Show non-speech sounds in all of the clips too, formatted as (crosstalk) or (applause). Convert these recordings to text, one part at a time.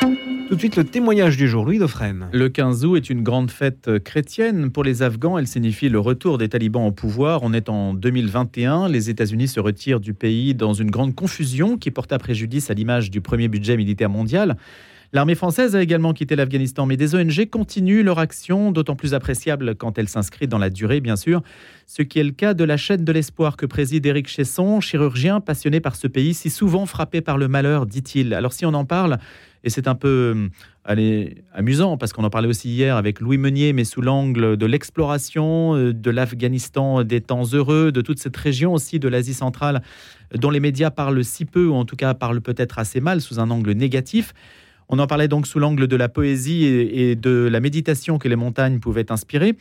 Tout de suite, le témoignage du jour, Louis. Le 15 août est une grande fête chrétienne. Pour les Afghans, elle signifie le retour des talibans au pouvoir. On est en 2021. Les États-Unis se retirent du pays dans une grande confusion qui porte à préjudice à l'image du premier budget militaire mondial. L'armée française a également quitté l'Afghanistan, mais des ONG continuent leur action, d'autant plus appréciable quand elle s'inscrit dans la durée, bien sûr. Ce qui est le cas de la chaîne de l'espoir que préside Éric Chesson, chirurgien passionné par ce pays, si souvent frappé par le malheur, dit-il. Alors si on en parle, et c'est un peu euh, amusant parce qu'on en parlait aussi hier avec Louis Meunier, mais sous l'angle de l'exploration euh, de l'Afghanistan des temps heureux, de toute cette région aussi de l'Asie centrale, dont les médias parlent si peu, ou en tout cas parlent peut-être assez mal sous un angle négatif. On en parlait donc sous l'angle de la poésie et de la méditation que les montagnes pouvaient inspirer.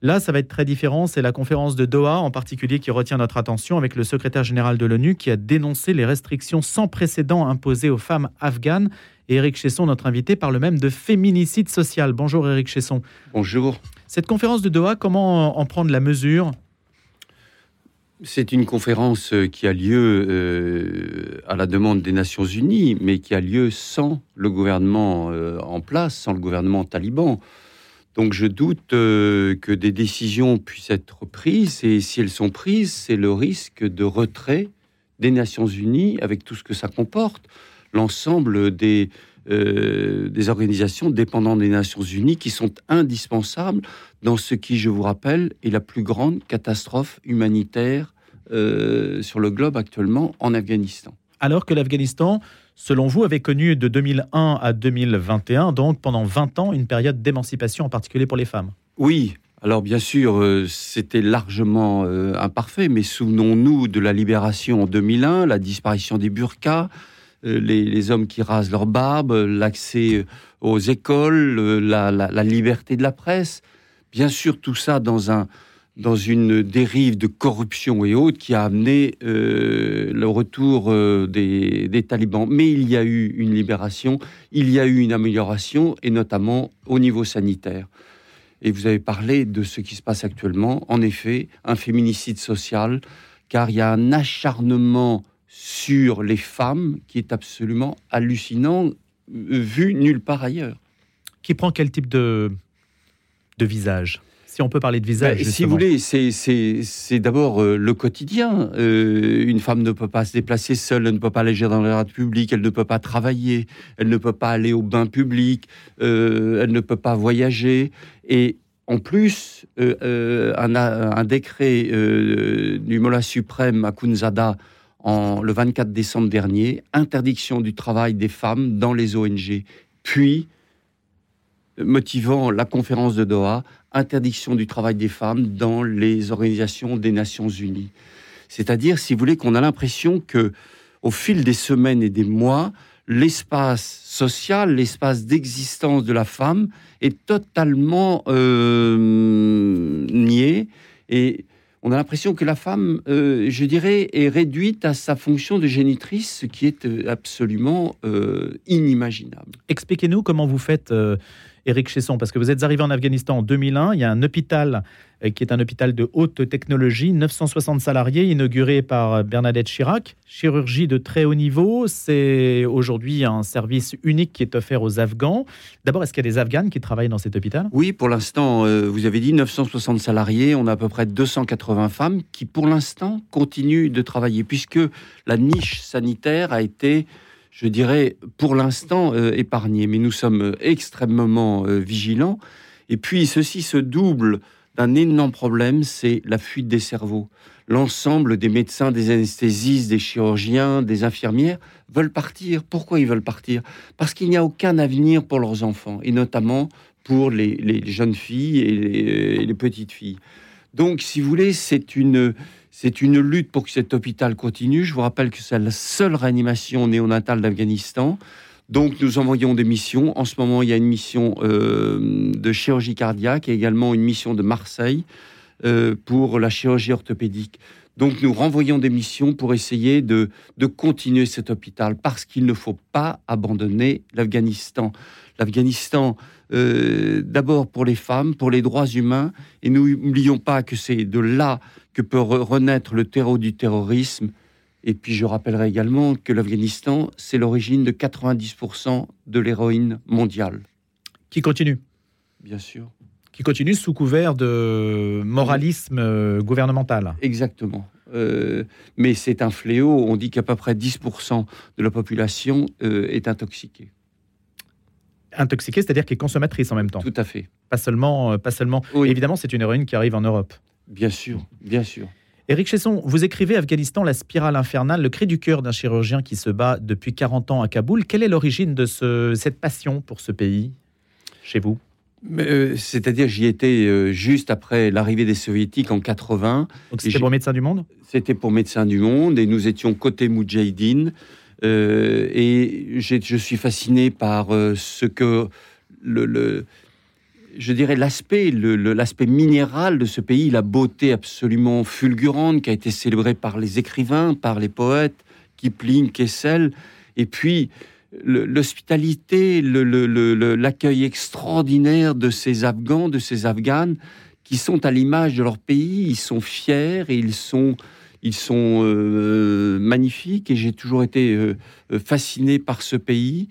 Là, ça va être très différent. C'est la conférence de Doha en particulier qui retient notre attention avec le secrétaire général de l'ONU qui a dénoncé les restrictions sans précédent imposées aux femmes afghanes et Éric Chesson, notre invité, parle même de féminicide social. Bonjour Éric Chesson. Bonjour. Cette conférence de Doha, comment en prendre la mesure? C'est une conférence euh, qui a lieu euh, à la demande des Nations Unies, mais qui a lieu sans le gouvernement euh, en place, sans le gouvernement taliban. Donc je doute que des décisions puissent être prises, et si elles sont prises, c'est le risque de retrait des Nations Unies avec tout ce que ça comporte l'ensemble des, euh, des organisations dépendantes des Nations Unies qui sont indispensables dans ce qui, je vous rappelle, est la plus grande catastrophe humanitaire euh, sur le globe actuellement en Afghanistan. Alors que l'Afghanistan, selon vous, avait connu de 2001 à 2021, donc pendant 20 ans, une période d'émancipation, en particulier pour les femmes? Oui, alors bien sûr, euh, c'était largement imparfait, mais souvenons-nous de la libération en 2001, la disparition des burqas, euh, les, hommes qui rasent leur barbe, l'accès aux écoles, la, liberté de la presse. Bien sûr, tout ça dans, un, dans une dérive de corruption et autres qui a amené euh, le retour euh, des, des, talibans. Mais il y a eu une libération, il y a eu une amélioration, et notamment au niveau sanitaire. Et vous avez parlé de ce qui se passe actuellement. En effet, un féminicide social, car il y a un acharnement sur les femmes qui est absolument hallucinant, vu nulle part ailleurs. Qui prend quel type de, de visage? Si on peut parler de visage. Ben, si vous voulez, c'est d'abord euh, le quotidien. Euh, une femme ne peut pas se déplacer seule, elle ne peut pas aller dans le rade public, elle ne peut pas travailler, elle ne peut pas aller au bain public, euh, elle ne peut pas voyager. Et en plus, un, un, décret du Mollah suprême à Kunzada le 24 décembre dernier, interdiction du travail des femmes dans les ONG, puis motivant la conférence de Doha, interdiction du travail des femmes dans les organisations des Nations Unies. C'est-à-dire, si vous voulez, qu'on a l'impression que, au fil des semaines et des mois, l'espace social, l'espace d'existence de la femme est totalement euh, nié et on a l'impression que la femme, euh, je dirais, est réduite à sa fonction de génitrice, ce qui est euh, absolument euh, inimaginable. Expliquez-nous comment vous faites Éric Chesson, parce que vous êtes arrivé en Afghanistan en 2001. Il y a un hôpital euh, qui est un hôpital de haute technologie, 960 salariés, inauguré par Bernadette Chirac. Chirurgie de très haut niveau, c'est aujourd'hui un service unique qui est offert aux Afghans. D'abord, est-ce qu'il y a des Afghanes qui travaillent dans cet hôpital? Oui, pour l'instant, euh, vous avez dit 960 salariés, on a à peu près 280 femmes qui, pour l'instant, continuent de travailler, puisque la niche sanitaire a été je dirais, pour l'instant euh, épargné. Mais nous sommes extrêmement euh, vigilants. Et puis, ceci se double d'un énorme problème, c'est la fuite des cerveaux. L'ensemble des médecins, des anesthésistes, des chirurgiens, des infirmières veulent partir. Pourquoi ils veulent partir? Parce qu'il n'y a aucun avenir pour leurs enfants, et notamment pour les, jeunes filles et les petites filles. Donc, si vous voulez, c'est une, c'est une lutte pour que cet hôpital continue. Je vous rappelle que c'est la seule réanimation néonatale d'Afghanistan. Donc nous envoyons des missions. En ce moment, il y a une mission euh, de chirurgie cardiaque et également une mission de Marseille euh, pour la chirurgie orthopédique. Donc nous renvoyons des missions pour essayer de, de continuer cet hôpital parce qu'il ne faut pas abandonner l'Afghanistan. L'Afghanistan, euh, d'abord pour les femmes, pour les droits humains, et n'oublions pas que c'est de là que peut renaître le terreau du terrorisme Et puis je rappellerai également que l'Afghanistan, c'est l'origine de 90% de l'héroïne mondiale. Qui continue? Bien sûr. Qui continue sous couvert de moralisme euh, gouvernemental. Exactement. Euh, mais c'est un fléau. On dit qu'à peu près 10% de la population euh, est intoxiquée. Intoxiquée, c'est-à-dire qu'elle est consommatrice en même temps. Tout à fait. Pas seulement, euh, pas seulement. Oui. Évidemment, c'est une héroïne qui arrive en Europe. Bien sûr, bien sûr. Éric Chesson, vous écrivez Afghanistan, la spirale infernale, le cri du cœur d'un chirurgien qui se bat depuis 40 ans à Kaboul. Quelle est l'origine de ce- cette passion pour ce pays chez vous? Euh, C'est-à-dire, j'y étais euh, juste après l'arrivée des soviétiques en 80. Donc c'était pour Médecins du Monde? C'était pour Médecins du Monde et nous étions côté Moudjahidine. Euh, et je suis fasciné par euh, ce que le, je dirais l'aspect, l'aspect minéral de ce pays, la beauté absolument fulgurante qui a été célébrée par les écrivains, par les poètes, Kipling, Kessel, et puis l'hospitalité, l'accueil extraordinaire de ces Afghans, de ces Afghanes, qui sont à l'image de leur pays, ils sont fiers et ils sont, ils sont euh, magnifiques. Et j'ai toujours été euh, euh, fasciné par ce pays,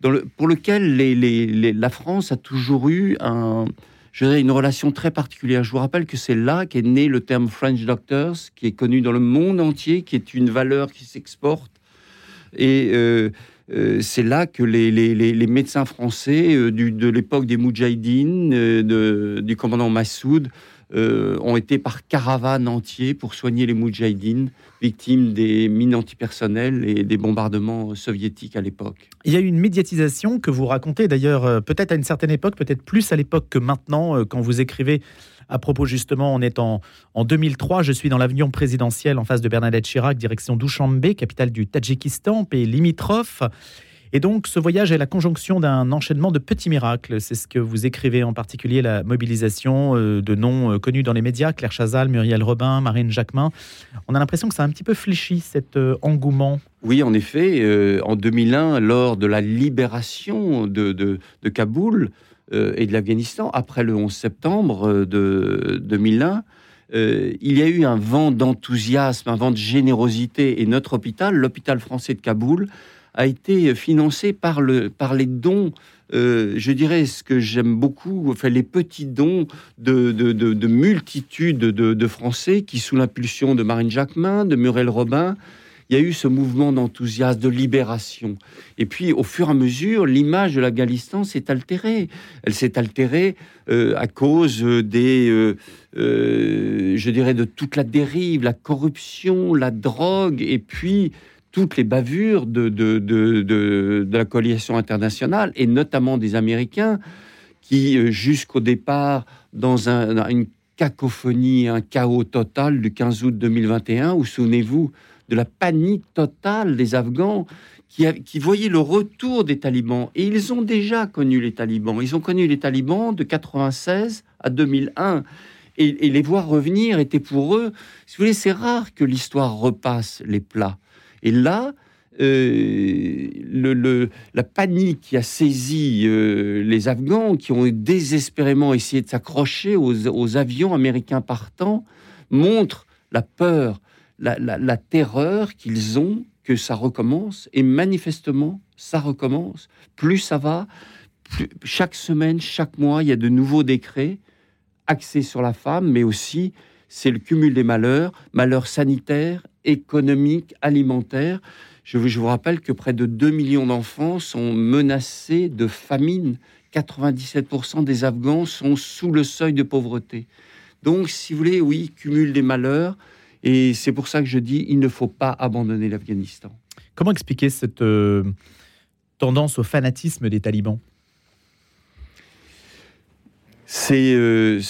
dans pour lequel la France a toujours eu un, je dirais, une relation très particulière. Je vous rappelle que c'est là qu'est né le terme French Doctors, qui est connu dans le monde entier, qui est une valeur qui s'exporte. Et c'est là que les, médecins français de l'époque des Moudjahidines, du commandant Massoud, euh, ont été par caravane entier pour soigner les Moudjahidines, victimes des mines antipersonnelles et des bombardements soviétiques à l'époque. Il y a eu une médiatisation que vous racontez d'ailleurs euh, peut-être à une certaine époque, peut-être plus à l'époque que maintenant, euh, quand vous écrivez à propos justement, on est en, en 2003, je suis dans l'avion présidentiel en face de Bernadette Chirac, direction Douchambé, capitale du Tadjikistan, pays limitrophe. Et donc ce voyage est la conjonction d'un enchaînement de petits miracles. C'est ce que vous écrivez en particulier, la mobilisation euh, de noms euh, connus dans les médias, Claire Chazal, Muriel Robin, Marine Jacquemin. On a l'impression que ça a un petit peu fléchi cet euh, engouement. Oui, en effet, en 2001, lors de la libération de, de- de Kaboul et de l'Afghanistan, après le 11 septembre de 2001, euh, il y a eu un vent d'enthousiasme, un vent de générosité. Et notre hôpital, l'hôpital français de Kaboul, a été financé par, le, par les dons, euh, je dirais ce que j'aime beaucoup, enfin, les petits dons de, de, de- de multitudes de, Français qui, sous l'impulsion de Marine Jacquemin, de Muriel Robin, il y a eu ce mouvement d'enthousiasme, de libération. Et puis, au fur et à mesure, l'image de l'Afghanistan s'est altérée. Elle s'est altérée euh, à cause des, euh, je dirais, de toute la dérive, la corruption, la drogue, et puis toutes les bavures de, la coalition internationale, et notamment des Américains, qui, euh, jusqu'au départ, dans un- dans une cacophonie, un chaos total du 15 août 2021, où souvenez-vous de la panique totale des Afghans qui voyaient le retour des talibans. Et ils ont déjà connu les talibans. Ils ont connu les talibans de 96 à 2001. Et, et les voir revenir était pour eux, si vous voulez, c'est rare que l'histoire repasse les plats. Et là, euh, la panique qui a saisi euh, les Afghans, qui ont désespérément essayé de s'accrocher aux, avions américains partants, montre la peur, la, terreur qu'ils ont que ça recommence. Et manifestement, ça recommence. Plus ça va, chaque semaine, chaque mois, il y a de nouveaux décrets axés sur la femme, mais aussi c'est le cumul des malheurs, malheurs sanitaires, économiques, alimentaires. Je vous, je vous rappelle que près de 2 millions d'enfants sont menacés de famine. 97% des Afghans sont sous le seuil de pauvreté. Donc, si vous voulez, oui, cumul des malheurs. Et c'est pour ça que je dis, il ne faut pas abandonner l'Afghanistan. Comment expliquer cette euh, tendance au fanatisme des talibans? C'est euh,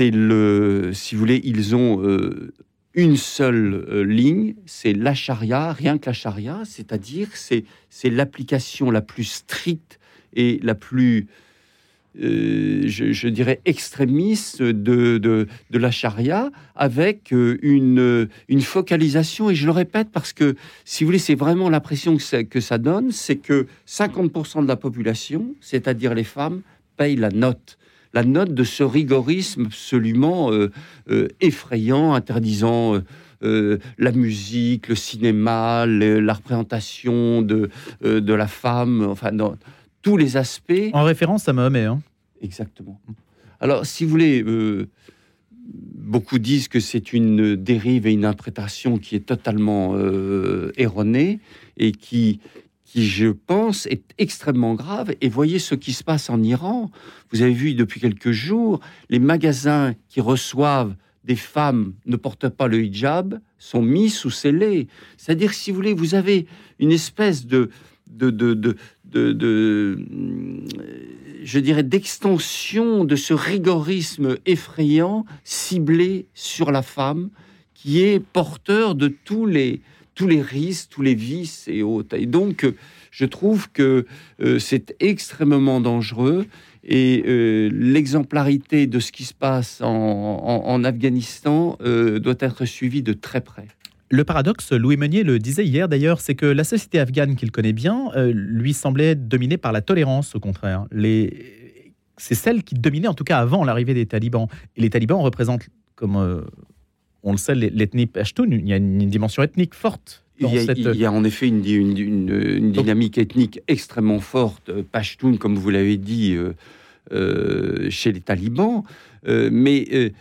le, si vous voulez, ils ont euh, une seule euh, ligne, c'est la charia, rien que la charia, c'est-à-dire c'est c'est l'application la plus stricte et la plus, euh, je, dirais, extrémiste de, de, de la charia, avec euh, une, une focalisation, et je le répète parce que, si vous voulez, c'est vraiment l'impression que que ça donne, c'est que 50% de la population, c'est-à-dire les femmes, payent la note la note de ce rigorisme absolument euh, euh, effrayant, interdisant euh, la musique, le cinéma, la représentation de, de la femme, enfin, dans tous les aspects. En référence à Mahomet. Hein. Exactement. Alors, si vous voulez, beaucoup disent que c'est une dérive et une interprétation qui est totalement erronée et qui, qui, je pense, est extrêmement grave. Et voyez ce qui se passe en Iran. Vous avez vu depuis quelques jours, les magasins qui reçoivent des femmes ne portent pas le hijab sont mis sous scellés. C'est-à-dire, si vous voulez, vous avez une espèce de, de, de, de, de je dirais, d'extension de ce rigorisme effrayant ciblé sur la femme qui est porteur de tous les, tous les risques, tous les vices et autres. Et donc, je trouve que euh, c'est extrêmement dangereux et euh, l'exemplarité de ce qui se passe en, Afghanistan euh, doit être suivie de très près. Le paradoxe, Louis Meunier le disait hier d'ailleurs, c'est que la société afghane qu'il connaît bien lui semblait dominée par la tolérance, au contraire. Les... C'est celle qui dominait en tout cas avant l'arrivée des talibans. Et les talibans représentent, comme on le sait, l'ethnie Pashtun, il y a une dimension ethnique forte. Il y, a, en effet une, dynamique ethnique extrêmement forte, euh, Pashtun, comme vous l'avez dit, euh, euh, chez les talibans. mais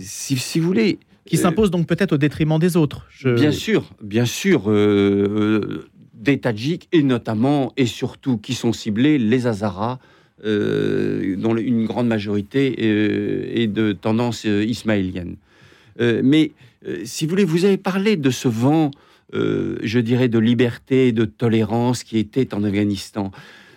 si, vous voulez... Qui s'impose donc peut-être au détriment des autres. Bien sûr, bien sûr. des Tadjiks, et notamment, et surtout, qui sont ciblés, les Hazaras, dont une grande majorité est de tendance ismaélienne. Euh, mais euh, si vous voulez, vous avez parlé de ce vent, euh, je dirais, de liberté, de tolérance qui était en Afghanistan.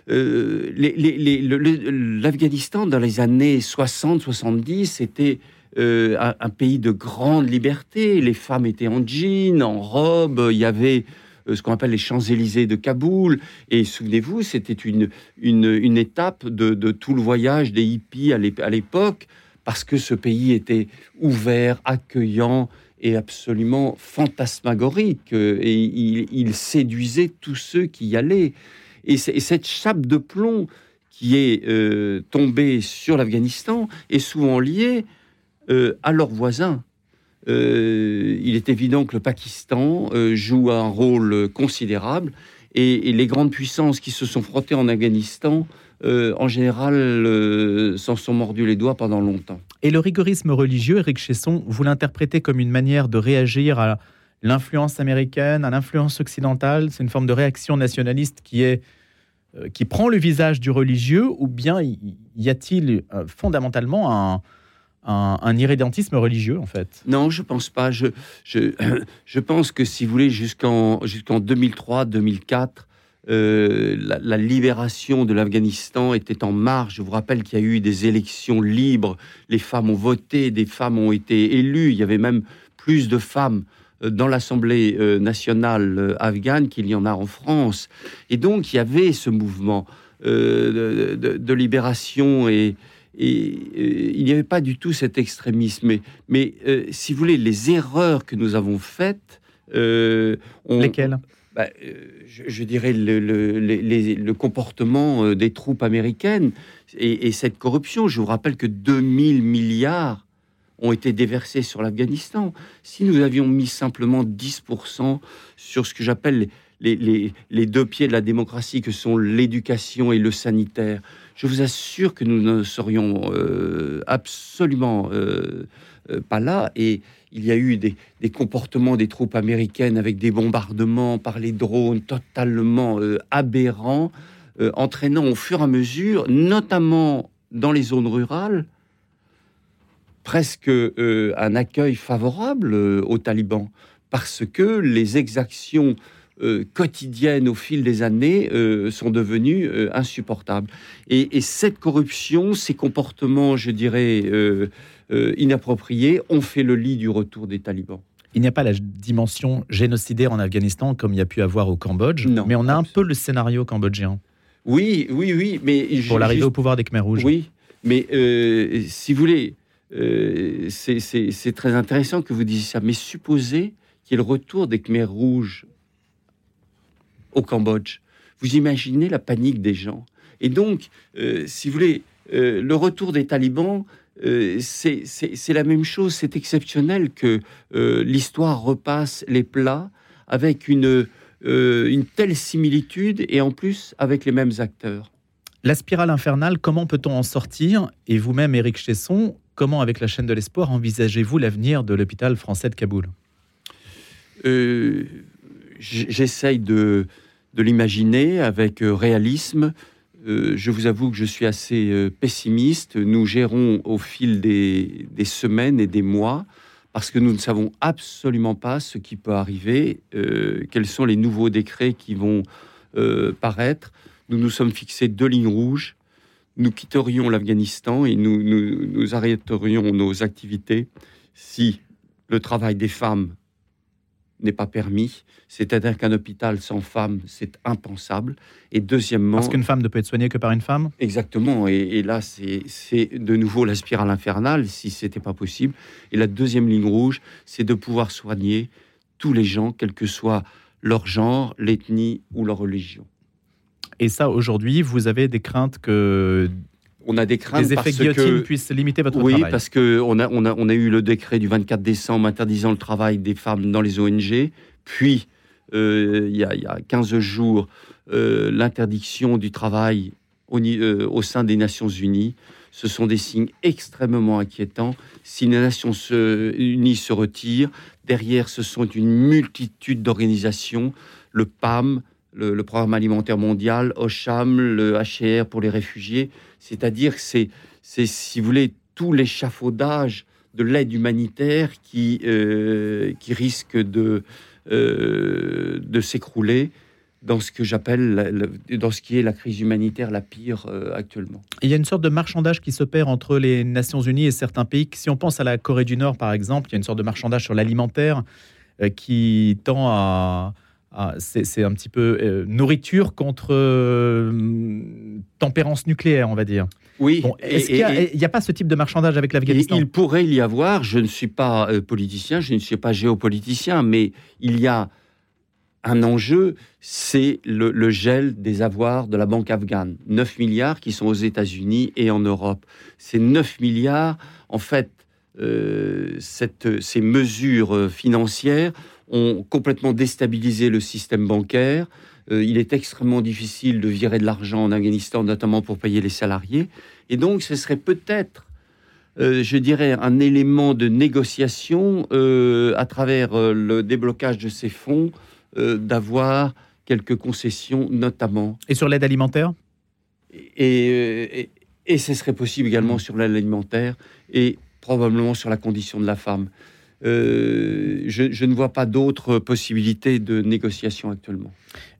L'Afghanistan, dans les années 60-70, était un, pays de grande liberté. Les femmes étaient en jean, en robe. Il y avait ce qu'on appelle les Champs-Élysées de Kaboul. Et souvenez-vous, c'était une, une, étape de, tout le voyage des hippies à l'époque parce que ce pays était ouvert, accueillant et absolument fantasmagorique. Et il, séduisait tous ceux qui y allaient. Et, cette chape de plomb qui est euh, tombée sur l'Afghanistan est souvent liée euh, à leurs voisins. Euh, il est évident que le Pakistan joue un rôle considérable et, les grandes puissances qui se sont frottées en Afghanistan euh, en général, euh, s'en sont mordus les doigts pendant longtemps. Et le rigorisme religieux, Eric Chesson, vous l'interprétez comme une manière de réagir à l'influence américaine, à l'influence occidentale? C'est une forme de réaction nationaliste qui est euh, qui prend le visage du religieux, ou bien y a-t-il fondamentalement un, un, irrédentisme religieux, en fait Non, je pense pas. Je, je, (clears throat) pense que, si vous voulez, jusqu'en jusqu'en 2003-2004, euh, la, libération de l'Afghanistan était en marche. Je vous rappelle qu'il y a eu des élections libres, les femmes ont voté, des femmes ont été élues, il y avait même plus de femmes euh, dans l'Assemblée euh, nationale afghane qu'il y en a en France. Et donc il y avait ce mouvement de, libération et, il n'y avait pas du tout cet extrémisme. Mais, si vous voulez, les erreurs que nous avons faites... Lesquelles? Bah, euh, je, dirais, le, comportement euh, des troupes américaines et, cette corruption. Je vous rappelle que 2000 milliards ont été déversés sur l'Afghanistan. Si nous avions mis simplement 10% sur ce que j'appelle les, deux pieds de la démocratie, que sont l'éducation et le sanitaire, je vous assure que nous ne serions euh, absolument pas là. Et il y a eu des, comportements des troupes américaines avec des bombardements par les drones totalement euh, aberrants, euh, entraînant au fur et à mesure, notamment dans les zones rurales, presque euh, un accueil favorable aux talibans, parce que les exactions quotidiennes au fil des années sont devenues insupportables. et, cette corruption, ces comportements, je dirais, euh, inappropriés ont fait le lit du retour des talibans. Il n'y a pas la dimension génocidaire en Afghanistan comme il y a pu avoir au Cambodge, mais on a un peu le scénario cambodgien. Oui, oui, oui, mais pour l'arrivée au pouvoir des Khmers rouges. Oui, mais euh, si vous voulez, euh, c'est très intéressant que vous disiez ça. Mais supposez qu'il y ait le retour des Khmers rouges au Cambodge. Vous imaginez la panique des gens. Et donc, si vous voulez, euh, le retour des talibans, euh, c'est la même chose. C'est exceptionnel que euh, l'histoire repasse les plats avec une, euh, une telle similitude et en plus avec les mêmes acteurs. La spirale infernale, comment peut-on en sortir? Et vous-même, Éric Chesson, comment, avec la chaîne de l'espoir, envisagez-vous l'avenir de l'hôpital français de Kaboul? Euh, J'essaye de, l'imaginer avec euh, réalisme. Euh, je vous avoue que je suis assez euh, pessimiste. Nous gérons au fil des, semaines et des mois parce que nous ne savons absolument pas ce qui peut arriver, quels sont les nouveaux décrets qui vont paraître. Nous nous sommes fixés deux lignes rouges. Nous quitterions l'Afghanistan et nous arrêterions nos activités si le travail des femmes n'est pas permis. C'est-à-dire qu'un hôpital sans femmes, c'est impensable. Et deuxièmement, Parce qu'une femme ne peut être soignée que par une femme? Exactement. Et, et là, c'est c'est de nouveau la spirale infernale, si c'était pas possible. Et la deuxième ligne rouge, c'est de pouvoir soigner tous les gens, quel que soit leur genre, l'ethnie ou leur religion. Et ça, aujourd'hui, vous avez des craintes que On a des craintes des effets parce guillotine que puissent limiter votre oui, travail. parce que on a, on a on a eu le décret du 24 décembre interdisant le travail des femmes dans les ONG. Puis euh, il y, a, il y a 15 jours euh, l'interdiction du travail au, euh, au sein des Nations Unies. Ce sont des signes extrêmement inquiétants. Si les Nations se- Unies se retirent, derrière, ce sont une multitude d'organisations, le PAM, le, Programme alimentaire mondial, OCHAM, le HCR pour les réfugiés. C'est-à-dire que c'est, si vous voulez, tout l'échafaudage de l'aide humanitaire qui, euh, qui risque de, euh, de s'écrouler dans ce que j'appelle, dans ce qui est la crise humanitaire la pire euh, actuellement. Il y a une sorte de marchandage qui s'opère entre les Nations Unies et certains pays. Si on pense à la Corée du Nord, par exemple, il y a une sorte de marchandage sur l'alimentaire qui tend à. À- c'est un petit peu euh, nourriture contre euh, tempérance nucléaire, on va dire. Oui, Bon, Est-ce qu'il n'y a, et- pas ce type de marchandage avec l'Afghanistan? Il pourrait y avoir, je ne suis pas euh, politicien, je ne suis pas géopoliticien, mais il y a un enjeu, c'est le, le gel des avoirs de la banque afghane. 9 milliards qui sont aux États-Unis et en Europe. Ces 9 milliards, en fait, cette- ces mesures financières ont complètement déstabilisé le système bancaire. Euh, il est extrêmement difficile de virer de l'argent en Afghanistan, notamment pour payer les salariés. Et donc, ce serait peut-être, euh, je dirais, un élément de négociation euh, à travers le déblocage de ces fonds, d'avoir quelques concessions, notamment. Et sur l'aide alimentaire? Et, et, et ce serait possible également sur l'aide alimentaire et probablement sur la condition de la femme. Euh, je, je ne vois pas d'autres possibilités de négociation actuellement.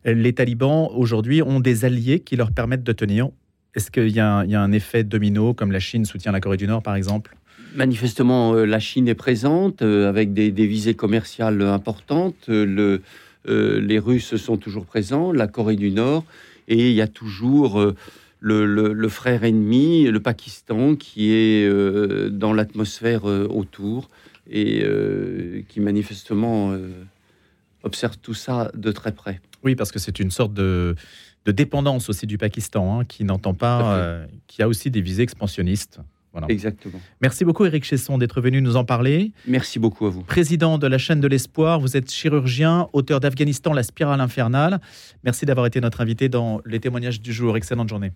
Les talibans, aujourd'hui, ont des alliés qui leur permettent de tenir. Est-ce qu'il y, a un- il y a un effet domino, comme la Chine soutient la Corée du Nord, par exemple? Manifestement, euh, la Chine est présente euh, avec des, des visées commerciales importantes. Le, euh, les Russes sont toujours présents, la Corée du Nord, et il y a toujours euh, le, le- le frère ennemi, le Pakistan, qui est euh, dans l'atmosphère euh, autour et euh, qui manifestement euh, observe tout ça de très près. Oui, parce que c'est une sorte de, de dépendance aussi du Pakistan, hein, qui n'entend pas, euh, qui a aussi des visées expansionnistes. Voilà. Exactement. Merci beaucoup, Éric Chesson, d'être venu nous en parler. Merci beaucoup à vous. Président de la chaîne de l'espoir, vous êtes chirurgien, auteur d'Afghanistan, la spirale infernale. Merci d'avoir été notre invité dans les témoignages du jour. Excellente journée.